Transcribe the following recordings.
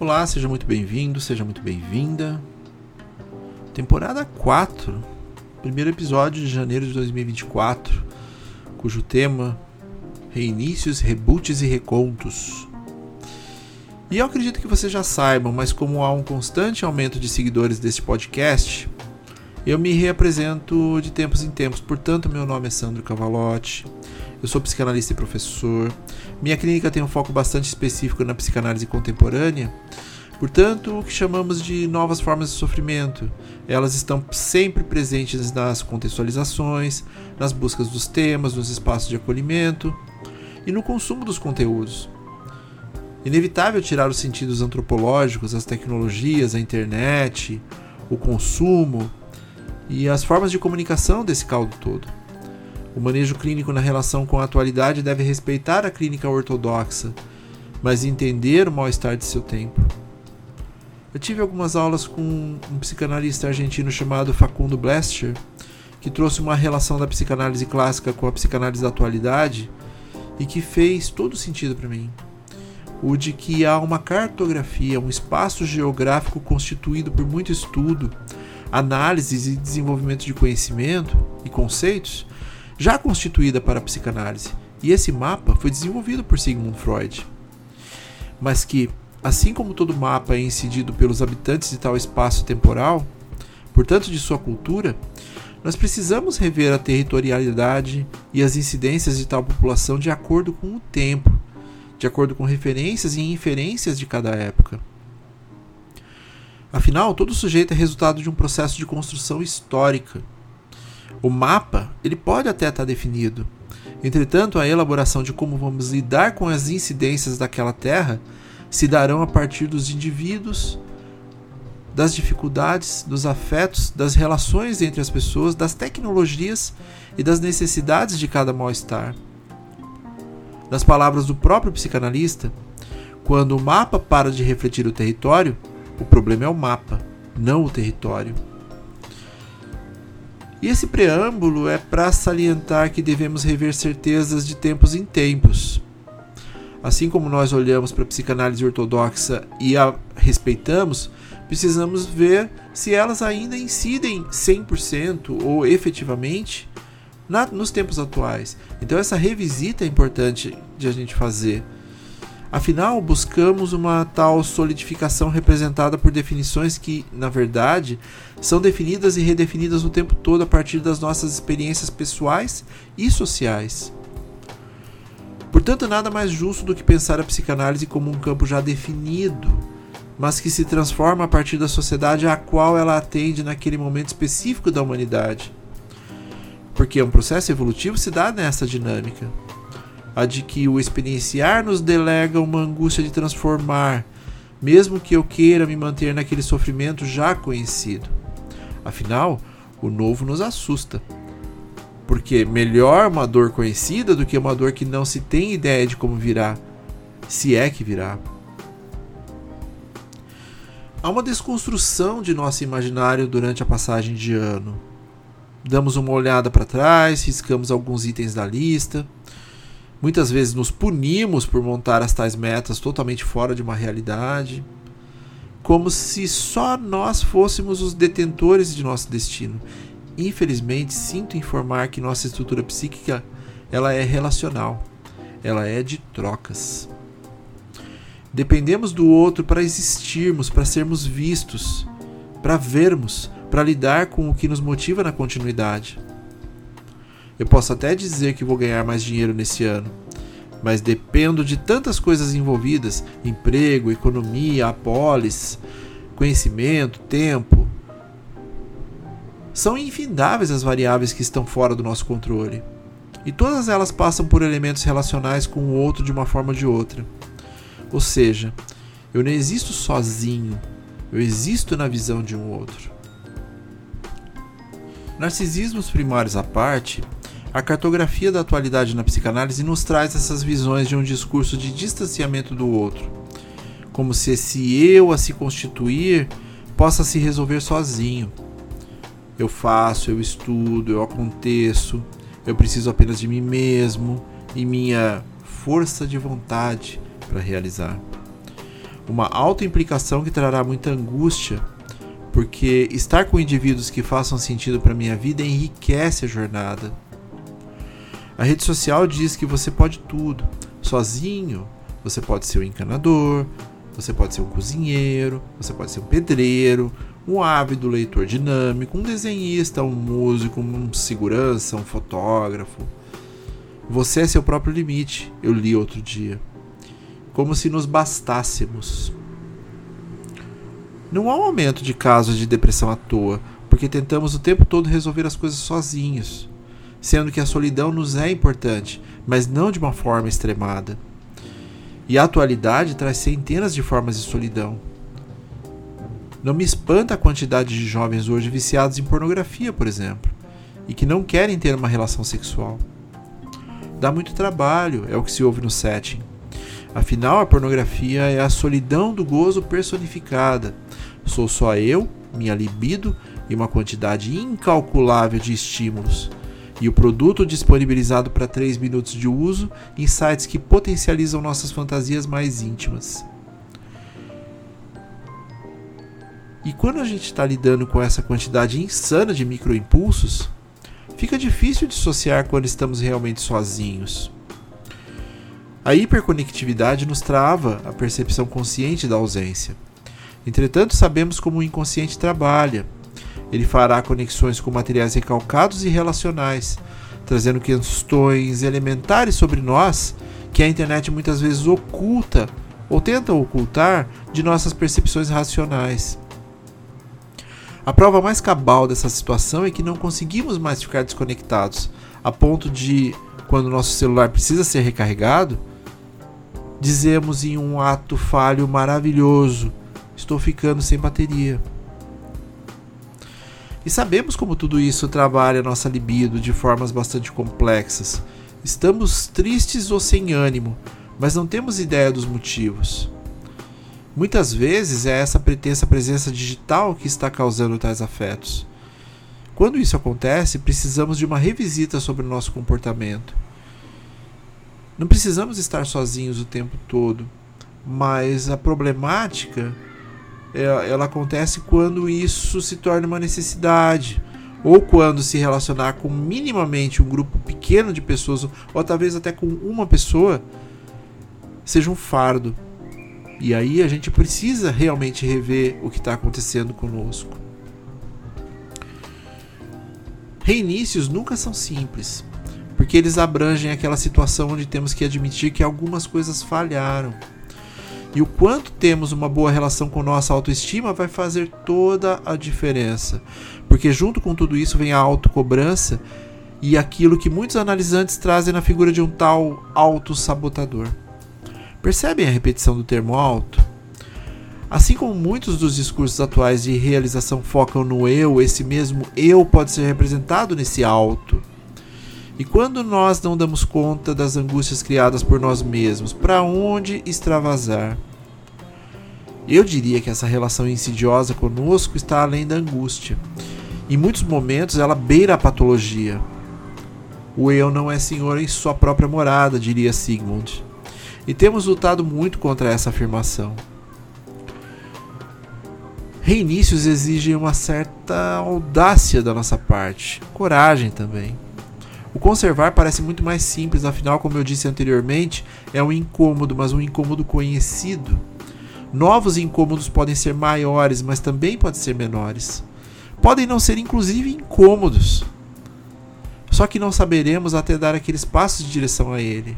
Olá, seja muito bem-vindo, seja muito bem-vinda. Temporada 4, primeiro episódio de janeiro de 2024, cujo tema Reinícios, Reboots e Recontos. E eu acredito que vocês já saibam, mas como há um constante aumento de seguidores deste podcast, eu me reapresento de tempos em tempos. Portanto, meu nome é Sandro Cavalotti, eu sou psicanalista e professor. Minha clínica tem um foco bastante específico na psicanálise contemporânea. Portanto, o que chamamos de novas formas de sofrimento, elas estão sempre presentes nas contextualizações, nas buscas dos temas, nos espaços de acolhimento e no consumo dos conteúdos. Inevitável tirar os sentidos antropológicos, as tecnologias, a internet, o consumo e as formas de comunicação desse caldo todo. O manejo clínico na relação com a atualidade deve respeitar a clínica ortodoxa, mas entender o mal-estar de seu tempo. Eu tive algumas aulas com um psicanalista argentino chamado Facundo Blester, que trouxe uma relação da psicanálise clássica com a psicanálise da atualidade e que fez todo sentido para mim o de que há uma cartografia, um espaço geográfico constituído por muito estudo, análises e desenvolvimento de conhecimento e conceitos, já constituída para a psicanálise. E esse mapa foi desenvolvido por Sigmund Freud. Mas que, assim como todo mapa é incidido pelos habitantes de tal espaço temporal, portanto de sua cultura, nós precisamos rever a territorialidade e as incidências de tal população de acordo com o tempo de acordo com referências e inferências de cada época. Afinal, todo sujeito é resultado de um processo de construção histórica. O mapa, ele pode até estar definido. Entretanto, a elaboração de como vamos lidar com as incidências daquela terra se darão a partir dos indivíduos, das dificuldades, dos afetos, das relações entre as pessoas, das tecnologias e das necessidades de cada mal-estar. Nas palavras do próprio psicanalista, quando o mapa para de refletir o território, o problema é o mapa, não o território. E esse preâmbulo é para salientar que devemos rever certezas de tempos em tempos. Assim como nós olhamos para a psicanálise ortodoxa e a respeitamos, precisamos ver se elas ainda incidem 100% ou efetivamente na, nos tempos atuais. Então essa revisita é importante de a gente fazer. Afinal, buscamos uma tal solidificação representada por definições que, na verdade, são definidas e redefinidas o tempo todo a partir das nossas experiências pessoais e sociais. Portanto, nada mais justo do que pensar a psicanálise como um campo já definido, mas que se transforma a partir da sociedade à qual ela atende naquele momento específico da humanidade. Porque um processo evolutivo se dá nessa dinâmica. A de que o experienciar nos delega uma angústia de transformar, mesmo que eu queira me manter naquele sofrimento já conhecido. Afinal, o novo nos assusta. Porque melhor uma dor conhecida do que uma dor que não se tem ideia de como virá, se é que virá. Há uma desconstrução de nosso imaginário durante a passagem de ano damos uma olhada para trás, riscamos alguns itens da lista. Muitas vezes nos punimos por montar as tais metas totalmente fora de uma realidade, como se só nós fôssemos os detentores de nosso destino. Infelizmente, sinto informar que nossa estrutura psíquica ela é relacional, ela é de trocas. Dependemos do outro para existirmos, para sermos vistos, para vermos, para lidar com o que nos motiva na continuidade. Eu posso até dizer que vou ganhar mais dinheiro nesse ano, mas dependo de tantas coisas envolvidas: emprego, economia, apólice, conhecimento, tempo. São infindáveis as variáveis que estão fora do nosso controle. E todas elas passam por elementos relacionais com o outro de uma forma ou de outra. Ou seja, eu não existo sozinho, eu existo na visão de um outro. Narcisismos primários à parte, a cartografia da atualidade na psicanálise nos traz essas visões de um discurso de distanciamento do outro, como se esse eu a se constituir possa se resolver sozinho. Eu faço, eu estudo, eu aconteço, eu preciso apenas de mim mesmo e minha força de vontade para realizar. uma autoimplicação que trará muita angústia, porque estar com indivíduos que façam sentido para minha vida enriquece a jornada. A rede social diz que você pode tudo, sozinho. Você pode ser um encanador, você pode ser um cozinheiro, você pode ser um pedreiro, um ávido leitor dinâmico, um desenhista, um músico, um segurança, um fotógrafo. Você é seu próprio limite, eu li outro dia. Como se nos bastássemos. Não há um aumento de casos de depressão à toa, porque tentamos o tempo todo resolver as coisas sozinhos, sendo que a solidão nos é importante, mas não de uma forma extremada. E a atualidade traz centenas de formas de solidão. Não me espanta a quantidade de jovens hoje viciados em pornografia, por exemplo, e que não querem ter uma relação sexual. Dá muito trabalho, é o que se ouve no setting. Afinal, a pornografia é a solidão do gozo personificada. Sou só eu, minha libido e uma quantidade incalculável de estímulos. E o produto disponibilizado para 3 minutos de uso em sites que potencializam nossas fantasias mais íntimas. E quando a gente está lidando com essa quantidade insana de microimpulsos, fica difícil dissociar quando estamos realmente sozinhos. A hiperconectividade nos trava a percepção consciente da ausência. Entretanto, sabemos como o inconsciente trabalha. Ele fará conexões com materiais recalcados e relacionais, trazendo questões elementares sobre nós que a internet muitas vezes oculta ou tenta ocultar de nossas percepções racionais. A prova mais cabal dessa situação é que não conseguimos mais ficar desconectados, a ponto de, quando nosso celular precisa ser recarregado, dizemos em um ato falho maravilhoso: Estou ficando sem bateria. E sabemos como tudo isso trabalha nossa libido de formas bastante complexas. Estamos tristes ou sem ânimo, mas não temos ideia dos motivos. Muitas vezes é essa pretensa presença digital que está causando tais afetos. Quando isso acontece, precisamos de uma revisita sobre o nosso comportamento. Não precisamos estar sozinhos o tempo todo, mas a problemática ela acontece quando isso se torna uma necessidade ou quando se relacionar com minimamente um grupo pequeno de pessoas ou talvez até com uma pessoa seja um fardo e aí a gente precisa realmente rever o que está acontecendo conosco. Reinícios nunca são simples, porque eles abrangem aquela situação onde temos que admitir que algumas coisas falharam. E o quanto temos uma boa relação com nossa autoestima vai fazer toda a diferença. Porque junto com tudo isso vem a autocobrança e aquilo que muitos analisantes trazem na figura de um tal autossabotador. Percebem a repetição do termo alto? Assim como muitos dos discursos atuais de realização focam no eu, esse mesmo eu pode ser representado nesse alto. E quando nós não damos conta das angústias criadas por nós mesmos, para onde extravasar? Eu diria que essa relação insidiosa conosco está além da angústia. Em muitos momentos ela beira a patologia. O eu não é senhor em sua própria morada, diria Sigmund e temos lutado muito contra essa afirmação. Reinícios exigem uma certa audácia da nossa parte, coragem também. O conservar parece muito mais simples, afinal, como eu disse anteriormente, é um incômodo, mas um incômodo conhecido. Novos incômodos podem ser maiores, mas também podem ser menores. Podem não ser, inclusive, incômodos. Só que não saberemos até dar aqueles passos de direção a ele.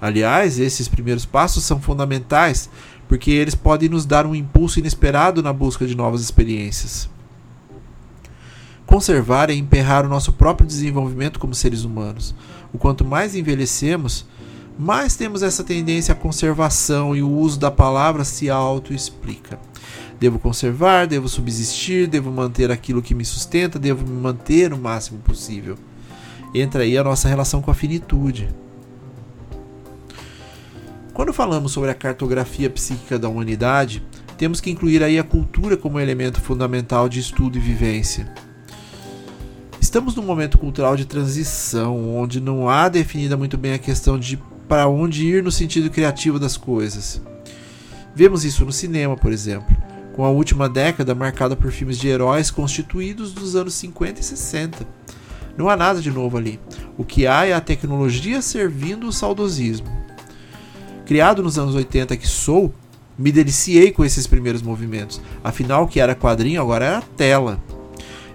Aliás, esses primeiros passos são fundamentais porque eles podem nos dar um impulso inesperado na busca de novas experiências. Conservar é emperrar o nosso próprio desenvolvimento como seres humanos. O quanto mais envelhecemos, mais temos essa tendência à conservação e o uso da palavra se auto-explica. Devo conservar, devo subsistir, devo manter aquilo que me sustenta, devo me manter o máximo possível. Entra aí a nossa relação com a finitude. Quando falamos sobre a cartografia psíquica da humanidade, temos que incluir aí a cultura como elemento fundamental de estudo e vivência. Estamos num momento cultural de transição, onde não há definida muito bem a questão de para onde ir no sentido criativo das coisas. Vemos isso no cinema, por exemplo, com a última década marcada por filmes de heróis constituídos dos anos 50 e 60. Não há nada de novo ali. O que há é a tecnologia servindo o saudosismo. Criado nos anos 80 que sou, me deliciei com esses primeiros movimentos. Afinal, o que era quadrinho agora era tela.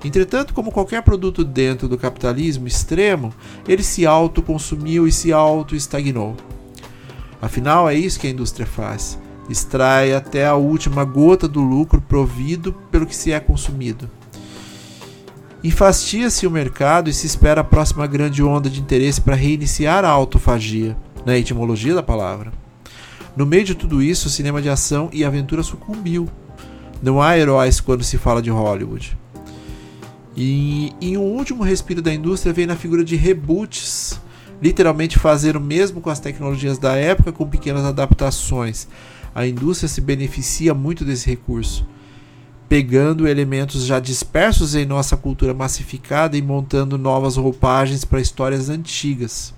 Entretanto, como qualquer produto dentro do capitalismo extremo, ele se autoconsumiu e se auto-estagnou. Afinal, é isso que a indústria faz: extrai até a última gota do lucro provido pelo que se é consumido. Enfastia-se o mercado e se espera a próxima grande onda de interesse para reiniciar a autofagia, na etimologia da palavra. No meio de tudo isso, o cinema de ação e aventura sucumbiu. Não há heróis quando se fala de Hollywood. E em um último respiro da indústria vem na figura de reboots, literalmente fazer o mesmo com as tecnologias da época com pequenas adaptações. A indústria se beneficia muito desse recurso, pegando elementos já dispersos em nossa cultura massificada e montando novas roupagens para histórias antigas.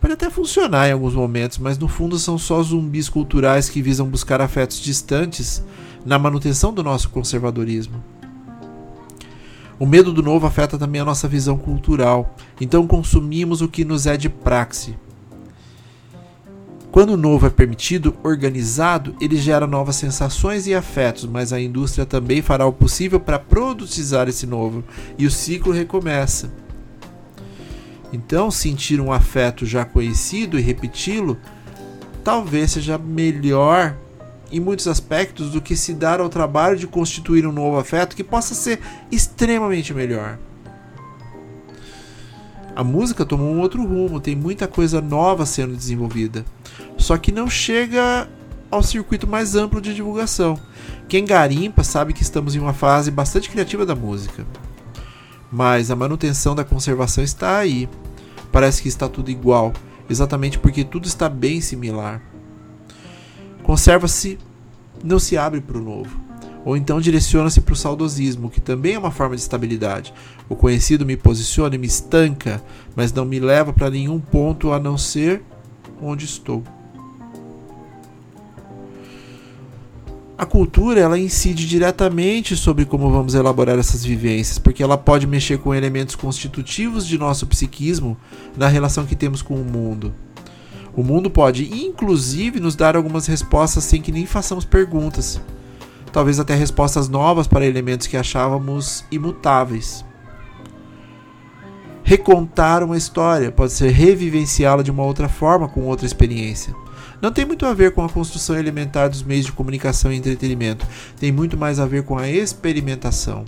Pode até funcionar em alguns momentos, mas no fundo são só zumbis culturais que visam buscar afetos distantes na manutenção do nosso conservadorismo. O medo do novo afeta também a nossa visão cultural, então consumimos o que nos é de praxe. Quando o novo é permitido, organizado, ele gera novas sensações e afetos, mas a indústria também fará o possível para produtizar esse novo e o ciclo recomeça. Então, sentir um afeto já conhecido e repeti-lo talvez seja melhor em muitos aspectos do que se dar ao trabalho de constituir um novo afeto que possa ser extremamente melhor. A música tomou um outro rumo, tem muita coisa nova sendo desenvolvida, só que não chega ao circuito mais amplo de divulgação. Quem garimpa sabe que estamos em uma fase bastante criativa da música. Mas a manutenção da conservação está aí. Parece que está tudo igual, exatamente porque tudo está bem similar conserva-se, não se abre para o novo. Ou então direciona-se para o saudosismo, que também é uma forma de estabilidade. O conhecido me posiciona e me estanca, mas não me leva para nenhum ponto a não ser onde estou. A cultura ela incide diretamente sobre como vamos elaborar essas vivências, porque ela pode mexer com elementos constitutivos de nosso psiquismo na relação que temos com o mundo. O mundo pode, inclusive, nos dar algumas respostas sem que nem façamos perguntas. Talvez até respostas novas para elementos que achávamos imutáveis. Recontar uma história pode ser revivenciá-la de uma outra forma, com outra experiência. Não tem muito a ver com a construção elementar dos meios de comunicação e entretenimento, tem muito mais a ver com a experimentação.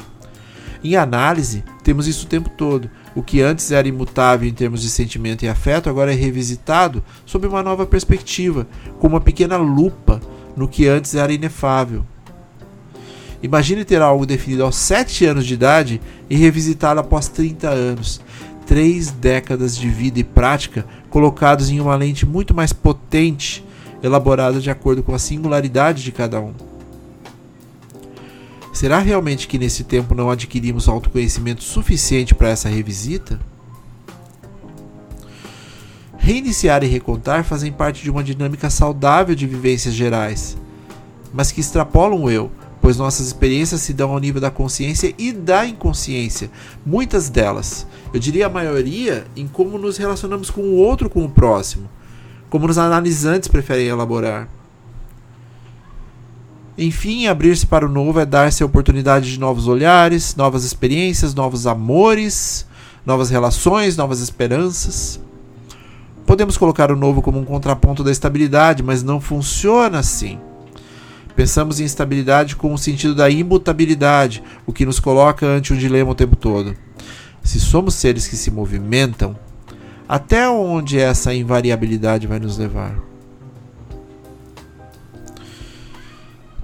Em análise, temos isso o tempo todo. O que antes era imutável em termos de sentimento e afeto agora é revisitado sob uma nova perspectiva, com uma pequena lupa no que antes era inefável. Imagine ter algo definido aos 7 anos de idade e revisitá-lo após 30 anos. Três décadas de vida e prática colocados em uma lente muito mais potente, elaborada de acordo com a singularidade de cada um. Será realmente que nesse tempo não adquirimos autoconhecimento suficiente para essa revisita? Reiniciar e recontar fazem parte de uma dinâmica saudável de vivências gerais, mas que extrapolam o eu, pois nossas experiências se dão ao nível da consciência e da inconsciência, muitas delas, eu diria a maioria, em como nos relacionamos com o outro, com o próximo, como os analisantes preferem elaborar. Enfim, abrir-se para o novo é dar-se a oportunidade de novos olhares, novas experiências, novos amores, novas relações, novas esperanças. Podemos colocar o novo como um contraponto da estabilidade, mas não funciona assim. Pensamos em estabilidade com o sentido da imutabilidade, o que nos coloca ante um dilema o tempo todo. Se somos seres que se movimentam, até onde essa invariabilidade vai nos levar?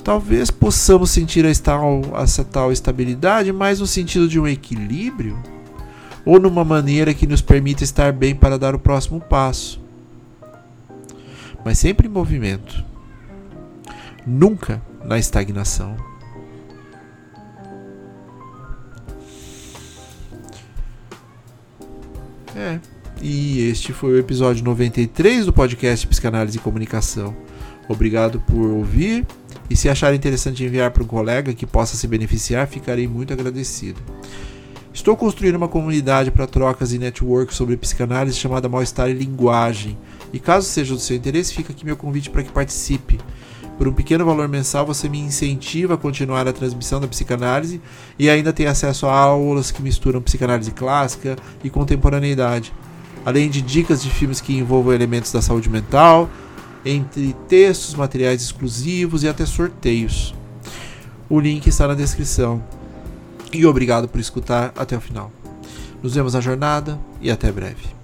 Talvez possamos sentir essa tal estabilidade mais no sentido de um equilíbrio ou numa maneira que nos permita estar bem para dar o próximo passo. Mas sempre em movimento, nunca na estagnação. É, e este foi o episódio 93 do podcast Psicanálise e Comunicação Obrigado por ouvir e se achar interessante enviar para um colega que possa se beneficiar, ficarei muito agradecido. Estou construindo uma comunidade para trocas e network sobre psicanálise chamada Mal-Estar e Linguagem. E caso seja do seu interesse, fica aqui meu convite para que participe. Por um pequeno valor mensal, você me incentiva a continuar a transmissão da psicanálise e ainda tem acesso a aulas que misturam psicanálise clássica e contemporaneidade, além de dicas de filmes que envolvam elementos da saúde mental, entre textos, materiais exclusivos e até sorteios. O link está na descrição. E obrigado por escutar até o final. Nos vemos na jornada e até breve.